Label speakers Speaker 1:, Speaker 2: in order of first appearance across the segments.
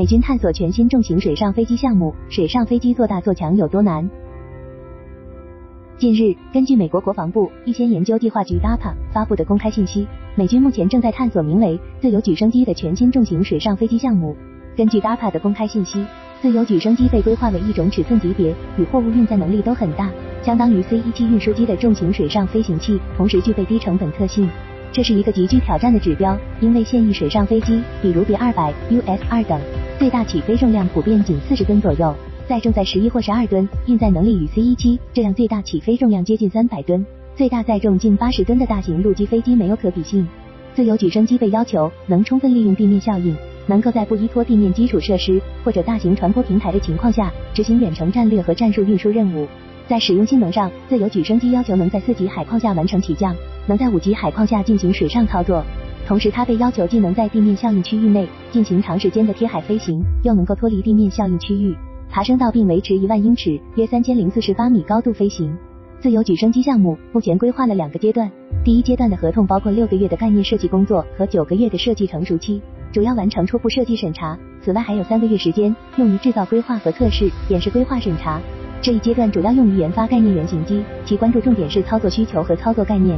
Speaker 1: 美军探索全新重型水上飞机项目，水上飞机做大做强有多难？近日，根据美国国防部预先研究计划局 （DAPA） 发布的公开信息，美军目前正在探索名为“自由举升机”的全新重型水上飞机项目。根据 DAPA 的公开信息，自由举升机被规划为一种尺寸级别与货物运载能力都很大，相当于 C-17 运输机的重型水上飞行器，同时具备低成本特性。这是一个极具挑战的指标，因为现役水上飞机，比如 B-200、US-2 等，最大起飞重量普遍仅四十吨左右。载重在十一或十二吨，运载能力与 C 一七这样最大起飞重量接近三百吨、最大载重近八十吨的大型陆基飞机没有可比性。自由举升机被要求能充分利用地面效应，能够在不依托地面基础设施或者大型船舶平台的情况下执行远程战略和战术运输任务。在使用性能上，自由举升机要求能在四级海况下完成起降，能在五级海况下进行水上操作。同时，它被要求既能在地面效应区域内进行长时间的贴海飞行，又能够脱离地面效应区域。爬升到并维持一万英尺（约三千零四十八米）高度飞行。自由举升机项目目前规划了两个阶段，第一阶段的合同包括六个月的概念设计工作和九个月的设计成熟期，主要完成初步设计审查。此外，还有三个月时间用于制造规划和测试、演示规划审查。这一阶段主要用于研发概念原型机，其关注重点是操作需求和操作概念。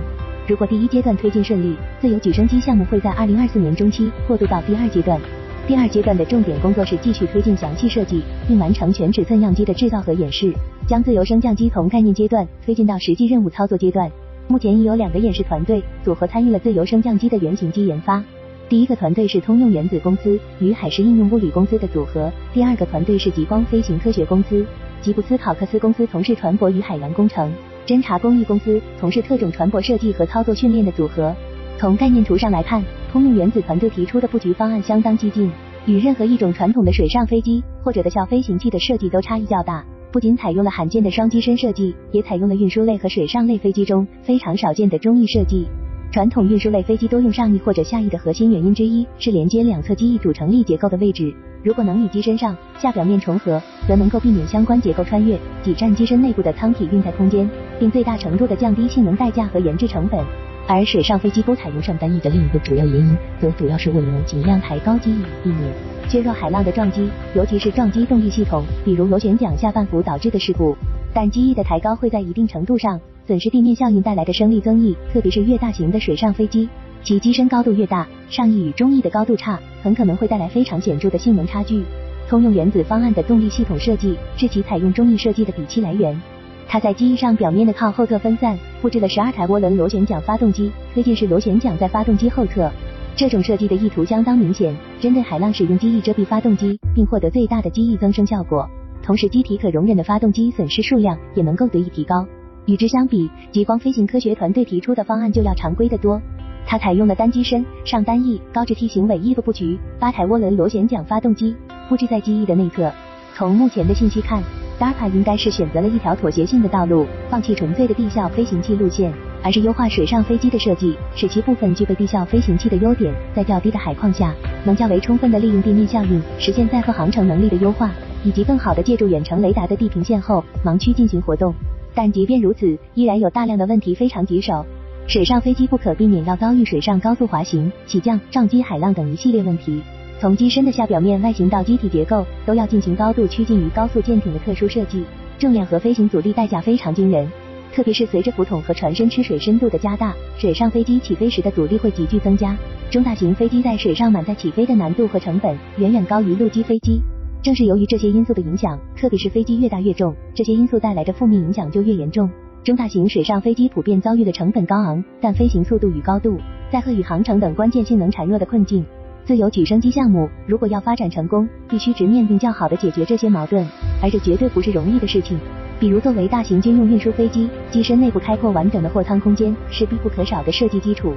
Speaker 1: 如果第一阶段推进顺利，自由举升机项目会在二零二四年中期过渡到第二阶段。第二阶段的重点工作是继续推进详细设计，并完成全尺寸样机的制造和演示，将自由升降机从概念阶段推进到实际任务操作阶段。目前已有两个演示团队组合参与了自由升降机的原型机研发。第一个团队是通用原子公司与海事应用物理公司的组合，第二个团队是极光飞行科学公司、吉布斯考克斯公司从事船舶与海洋工程，侦察工艺公司从事特种船舶设计和操作训练的组合。从概念图上来看。通用原子团队提出的布局方案相当激进，与任何一种传统的水上飞机或者的小飞行器的设计都差异较大。不仅采用了罕见的双机身设计，也采用了运输类和水上类飞机中非常少见的中翼设计。传统运输类飞机多用上翼或者下翼的核心原因之一是连接两侧机翼组成力结构的位置。如果能与机身上下表面重合，则能够避免相关结构穿越，挤占机身内部的舱体运载空间，并最大程度的降低性能代价和研制成本。而水上飞机不采用上单翼的另一个主要原因，则主要是为了尽量抬高机翼，避免削弱海浪的撞击，尤其是撞击动力系统，比如螺旋桨下半幅导致的事故。但机翼的抬高会在一定程度上损失地面效应带来的升力增益，特别是越大型的水上飞机，其机身高度越大，上翼与中翼的高度差，很可能会带来非常显著的性能差距。通用原子方案的动力系统设计是其采用中翼设计的底气来源。它在机翼上表面的靠后侧分散布置了十二台涡轮螺旋桨发动机，推进式螺旋桨在发动机后侧。这种设计的意图相当明显，针对海浪使用机翼遮蔽发动机，并获得最大的机翼增生效果。同时，机体可容忍的发动机损失数量也能够得以提高。与之相比，极光飞行科学团队提出的方案就要常规的多。它采用了单机身、上单翼、高直梯形尾翼的布局，八台涡轮螺旋桨发动机布置在机翼的内侧。从目前的信息看。DARPA 应该是选择了一条妥协性的道路，放弃纯粹的地效飞行器路线，而是优化水上飞机的设计，使其部分具备地效飞行器的优点，在较低的海况下，能较为充分的利用地面效应，实现载荷航程能力的优化，以及更好的借助远程雷达的地平线后盲区进行活动。但即便如此，依然有大量的问题非常棘手。水上飞机不可避免要遭遇水上高速滑行、起降、撞击海浪等一系列问题。从机身的下表面外形到机体结构，都要进行高度趋近于高速舰艇的特殊设计，重量和飞行阻力代价非常惊人。特别是随着浮筒和船身吃水深度的加大，水上飞机起飞时的阻力会急剧增加。中大型飞机在水上满载起飞的难度和成本远远高于陆基飞机。正是由于这些因素的影响，特别是飞机越大越重，这些因素带来的负面影响就越严重。中大型水上飞机普遍遭遇了成本高昂，但飞行速度与高度、载荷与航程等关键性能孱弱的困境。自由举升机项目如果要发展成功，必须直面并较好的解决这些矛盾，而这绝对不是容易的事情。比如，作为大型军用运输飞机，机身内部开阔完整的货舱空间是必不可少的设计基础，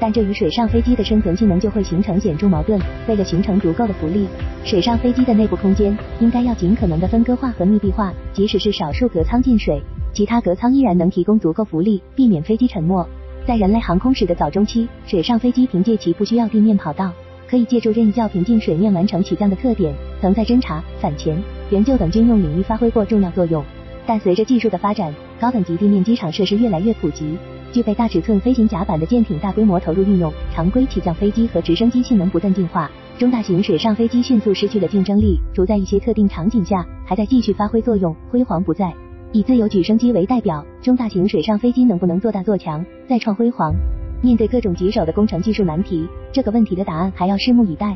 Speaker 1: 但这与水上飞机的生存性能就会形成显著矛盾。为了形成足够的浮力，水上飞机的内部空间应该要尽可能的分割化和密闭化，即使是少数隔舱进水，其他隔舱依然能提供足够浮力，避免飞机沉没。在人类航空史的早中期，水上飞机凭借其不需要地面跑道。可以借助任意较平静水面完成起降的特点，曾在侦察、反潜、援救等军用领域发挥过重要作用。但随着技术的发展，高等级地面机场设施越来越普及，具备大尺寸飞行甲板的舰艇大规模投入运用，常规起降飞机和直升机性能不断进化，中大型水上飞机迅速失去了竞争力，除在一些特定场景下还在继续发挥作用，辉煌不再。以自由举升机为代表，中大型水上飞机能不能做大做强，再创辉煌？面对各种棘手的工程技术难题，这个问题的答案还要拭目以待。